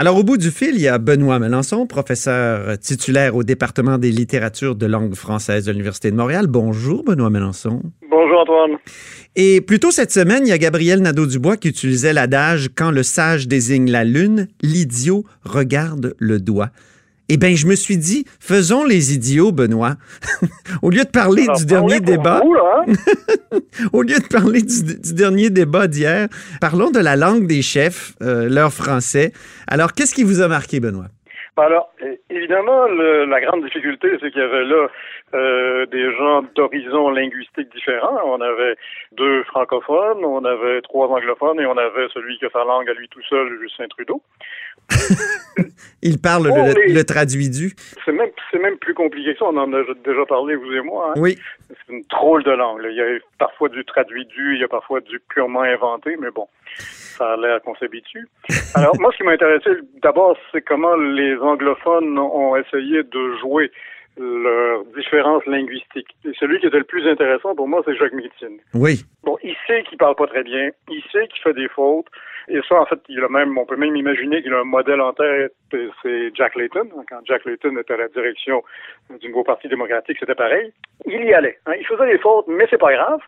Alors, au bout du fil, il y a Benoît Melançon, professeur titulaire au département des littératures de langue française de l'Université de Montréal. Bonjour, Benoît Melançon. Bonjour, Antoine. Et plus tôt cette semaine, il y a Gabriel Nadeau-Dubois qui utilisait l'adage Quand le sage désigne la lune, l'idiot regarde le doigt. Eh bien, je me suis dit, faisons les idiots, Benoît. au lieu de parler du dernier débat. hein? au lieu de parler du, du dernier débat d'hier, parlons de la langue des chefs, euh, leur français. Alors, qu'est-ce qui vous a marqué, Benoît? Alors, évidemment, le- la grande difficulté, c'est qu'il y avait là euh, des gens d'horizons linguistiques différents. On avait deux francophones, on avait trois anglophones et on avait celui qui a sa langue à lui tout seul, Justin Trudeau. Il parle Oh, le, traduit du. C'est même, c'est même plus compliqué que ça. On en a déjà parlé, vous et moi. hein. Oui. C'est une drôle de langue. là. Il y a parfois du traduit du, il y a parfois du purement inventé, mais bon, ça a l'air qu'on s'habitue. Alors, moi, ce qui m'a intéressé, d'abord, c'est comment les anglophones ont essayé de jouer leurs différences linguistiques. Et celui qui était le plus intéressant pour moi, c'est Jacques Médecine. Oui. Bon, il sait qu'il parle pas très bien, il sait qu'il fait des fautes, et ça, en fait, il a même, on peut même imaginer qu'il a un modèle en tête, c'est Jack Layton. Quand Jack Layton était à la direction du nouveau Parti démocratique, c'était pareil. Il y allait. hein. Il faisait des fautes, mais c'est pas grave.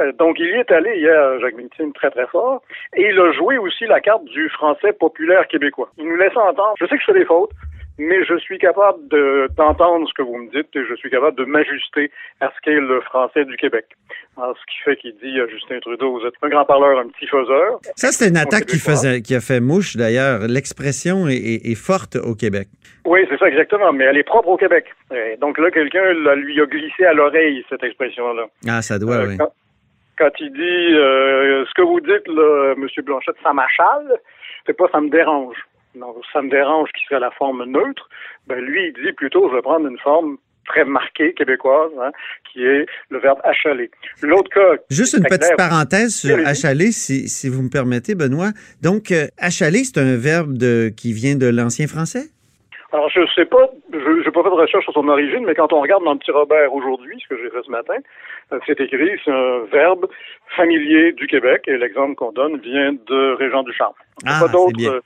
Euh, donc, il y est allé hier, Jacques Médecine, très très fort, et il a joué aussi la carte du français populaire québécois. Il nous laisse entendre, je sais que je fais des fautes, mais je suis capable de- d'entendre ce que vous me dites et je suis capable de m'ajuster à ce qu'est le français du Québec. Alors, ce qui fait qu'il dit à Justin Trudeau, vous êtes un grand parleur, un petit faiseur. Ça, c'était une attaque qui, faisait, qui a fait mouche, d'ailleurs. L'expression est, est- est forte au Québec. Oui, c'est ça exactement, mais elle est propre au Québec. Et donc là, quelqu'un lui a glissé à l'oreille cette expression-là. Ah, ça doit, Euh, oui. quand, quand il dit euh, ce que vous dites, là, M. Blanchette, ça m'achale, c'est pas ça me dérange. Non, ça me dérange qui serait la forme neutre. Ben lui, il dit plutôt, je vais prendre une forme très marquée québécoise, hein, qui est le verbe achaler. L'autre cas, Juste une petite clair. parenthèse sur achaler, si, si vous me permettez, Benoît. Donc, euh, achaler, c'est un verbe de, qui vient de l'ancien français? Alors, je sais pas, je n'ai pas fait de recherche sur son origine, mais quand on regarde dans le petit Robert aujourd'hui, ce que j'ai fait ce matin, euh, c'est écrit, c'est un verbe familier du Québec, et l'exemple qu'on donne vient de Régent du Charme. Il n'y a Ah, pas c'est d'autre, bien. euh,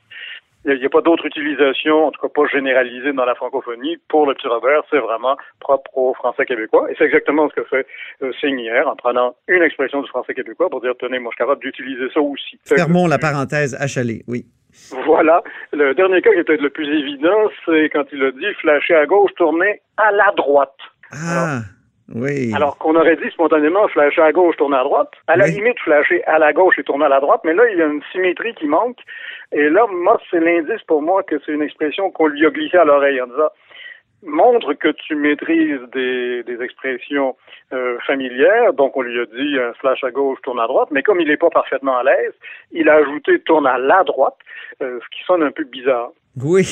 il n'y a, pas d'autre utilisation, en tout cas pas généralisée dans la francophonie pour le petit Robert, c'est vraiment propre au français québécois, et c'est exactement ce que fait euh, Signe hier, en prenant une expression du français québécois pour dire, tenez, moi je suis capable d'utiliser ça aussi. Fermons la parenthèse achaler, oui. Voilà. Le dernier cas qui est peut-être le plus évident, c'est quand il a dit flasher à gauche, tourner à la droite. Ah, oui. Alors qu'on aurait dit spontanément flasher à gauche, tourner à droite. À la Oui. limite, flasher à la gauche et tourner à la droite, mais là, il y a une symétrie qui manque. Et là, moi, c'est l'indice pour moi que c'est une expression qu'on lui a glissée à l'oreille en disant montre que tu maîtrises des, des expressions euh, familières. Donc, on lui a dit un flash à gauche, tourne à droite. Mais comme il n'est pas parfaitement à l'aise, il a ajouté tourne à la droite, euh, ce qui sonne un peu bizarre. Oui.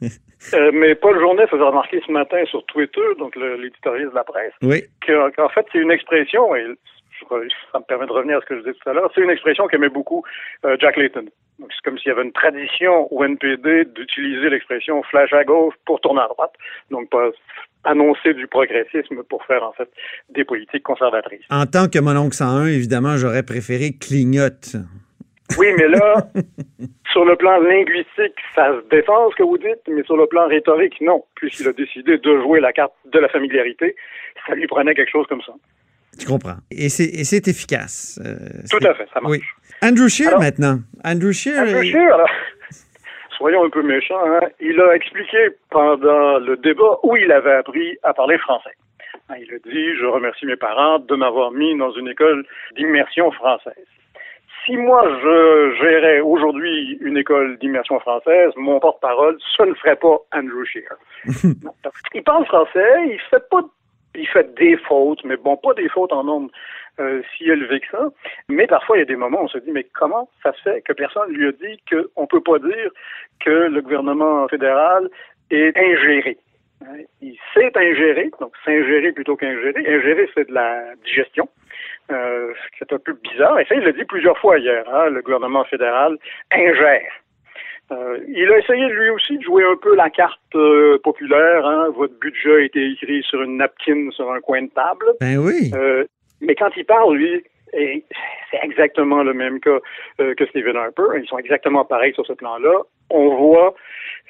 Euh, mais Paul Journet faisait remarquer ce matin sur Twitter, donc l'éditorialiste de la presse, Oui. qu'en fait, c'est une expression, et ça me permet de revenir à ce que je disais tout à l'heure, c'est une expression qu'aimait beaucoup euh, Jack Layton. Donc, c'est comme s'il y avait une tradition au NPD d'utiliser l'expression flash à gauche pour tourner à droite. Donc, pas annoncer du progressisme pour faire, en fait, des politiques conservatrices. En tant que mon oncle 101, évidemment, j'aurais préféré clignote. Oui, mais là, sur le plan linguistique, ça se défend ce que vous dites, mais sur le plan rhétorique, non. Puisqu'il a décidé de jouer la carte de la familiarité, ça lui prenait quelque chose comme ça. Tu comprends. Et c'est efficace. Euh, Tout à fait, ça marche. Oui. Andrew Scheer Alors- maintenant. Andrew Scheer. Un peu est- alors. Soyons un peu méchants, hein. Il a expliqué pendant le débat où il avait appris à parler français. Hein, Il a dit, je remercie mes parents de m'avoir mis dans une école d'immersion française. Si moi je gérais aujourd'hui une école d'immersion française, mon porte-parole, ce ne serait pas Andrew parce qu'il parle français, il fait pas il fait des fautes, mais bon, pas des fautes en nombre euh, si élevé que ça. Mais parfois, il y a des moments où on se dit, mais comment ça se fait que personne lui a dit qu'on ne peut pas dire que le gouvernement fédéral est ingéré? Hein, Il s'est ingéré, donc s'ingérer plutôt qu'ingérer. Ingérer, c'est de la digestion. Euh, c'est un peu bizarre. Et ça, il l'a dit plusieurs fois hier. Hein, le gouvernement fédéral ingère. Euh, il a essayé lui aussi de jouer un peu la carte euh, populaire. Hein. Votre budget a été écrit sur une napkin sur un coin de table. Ben oui. Euh, mais quand il parle, lui, et c'est exactement le même cas euh, que Stephen Harper. Ils sont exactement pareils sur ce plan-là. on voit,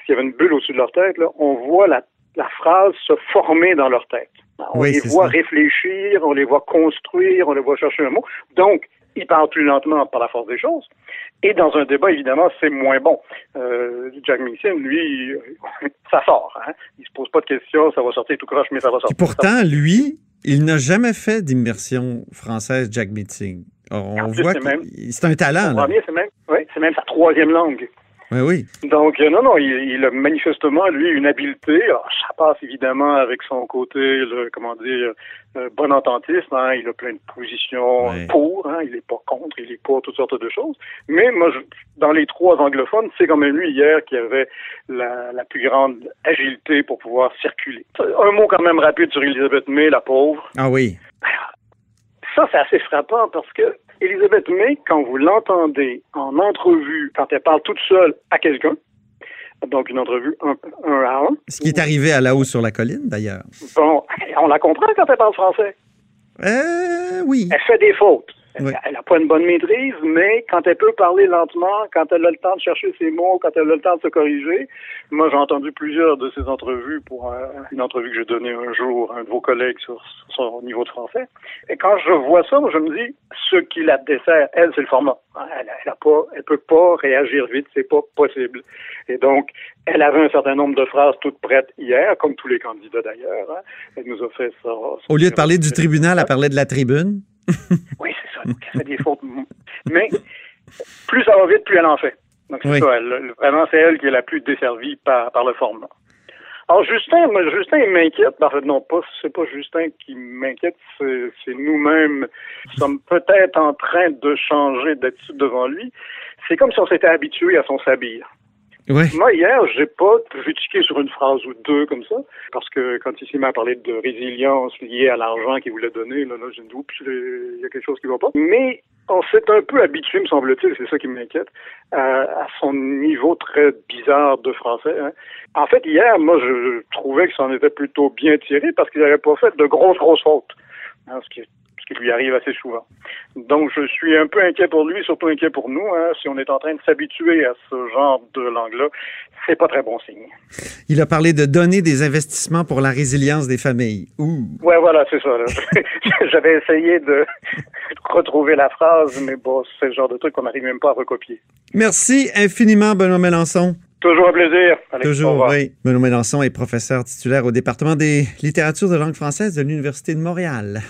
s'il y avait une bulle au-dessus de leur tête, là, on voit la, la phrase se former dans leur tête. On Oui, les voit ça. réfléchir, on les voit construire, on les voit chercher un mot. Donc, ils parlent plus lentement par la force des choses. Et dans un débat, évidemment, c'est moins bon. Euh, Jack Meeson, lui, ça sort. Hein? Il se pose pas de questions, ça va sortir tout croche, mais ça va sortir. pourtant, lui, il n'a jamais fait d'immersion française, Jack Meeting. On plus, voit c'est que c'est un talent. C'est même, c'est même sa troisième langue. Oui, oui. Donc, euh, non, non, il, il a manifestement, lui, une habileté. Alors, ça passe évidemment avec son côté, le, comment dire, euh, bon ententiste. Hein, il a plein de positions pour. Hein, il n'est pas contre, il est pour toutes sortes de choses. Mais moi, je- dans les trois anglophones, c'est quand même lui hier qui avait la, la plus grande agilité pour pouvoir circuler. Un mot quand même rapide sur Elizabeth May, la pauvre. Ah oui. Ça, c'est assez frappant parce que Elisabeth May, quand vous l'entendez en entrevue, quand elle parle toute seule à quelqu'un, donc une entrevue un, un à un, Ce qui est arrivé à la haut sur la colline, d'ailleurs. bon, on la comprend quand elle parle français. Euh, oui. Elle fait des fautes. Oui. Elle n'a pas une bonne maîtrise, mais quand elle peut parler lentement, quand elle a le temps de chercher ses mots, quand elle a le temps de se corriger, moi j'ai entendu plusieurs de ses entrevues pour un- une entrevue que j'ai donnée un jour à un de vos collègues sur, sur son niveau de français. Et quand je vois ça, moi, je me dis, ce qui la dessert, elle, c'est le format. Elle, elle a pas, elle peut pas réagir vite, c'est pas possible. Et donc, elle avait un certain nombre de phrases toutes prêtes hier, comme tous les candidats d'ailleurs. hein. Elle nous a fait ça. Au lieu de parler du tribunal, elle parlait de la tribune. Oui, fait des fautes. Mais plus ça va vite, plus elle en fait. Donc, c'est Oui. ça. elle- vraiment, c'est elle qui est la plus desservie par, par le format. Alors, Justin, moi, Justin, il m'inquiète. En fait, non, pas, c'est pas Justin qui m'inquiète, c'est, c'est nous-mêmes qui sommes peut-être en train de changer d'attitude devant lui. C'est comme si on s'était habitué à son sabir. Moi, hier, j'ai pas critiqué sur une phrase ou deux comme ça, parce que quand mis à parler de résilience liée à l'argent qu'il voulait donner, là, là j'ai dit, oups, il y a quelque chose qui va pas. Mais on s'est un peu habitué, me semble-t-il, c'est ça qui m'inquiète, à, son niveau très bizarre de français. hein. En fait, hier, moi, je trouvais que ça en était plutôt bien tiré parce qu'il n'avait pas fait de grosses, grosses fautes. hein, qui lui arrive assez souvent. Donc, je suis un peu inquiet pour lui, surtout inquiet pour nous. hein. Si on est en train de s'habituer à ce genre de langue-là, c'est pas très bon signe. Il a parlé de donner des investissements pour la résilience des familles. Ouh. Ouais, voilà, c'est ça. J'avais essayé de retrouver la phrase, mais bon, c'est le genre de truc qu'on n'arrive même pas à recopier. Merci infiniment, Benoît Mélenchon. Toujours un plaisir. Alex, Toujours, oui. Benoît Mélenchon est professeur titulaire au département des littératures de langue française de l'Université de Montréal.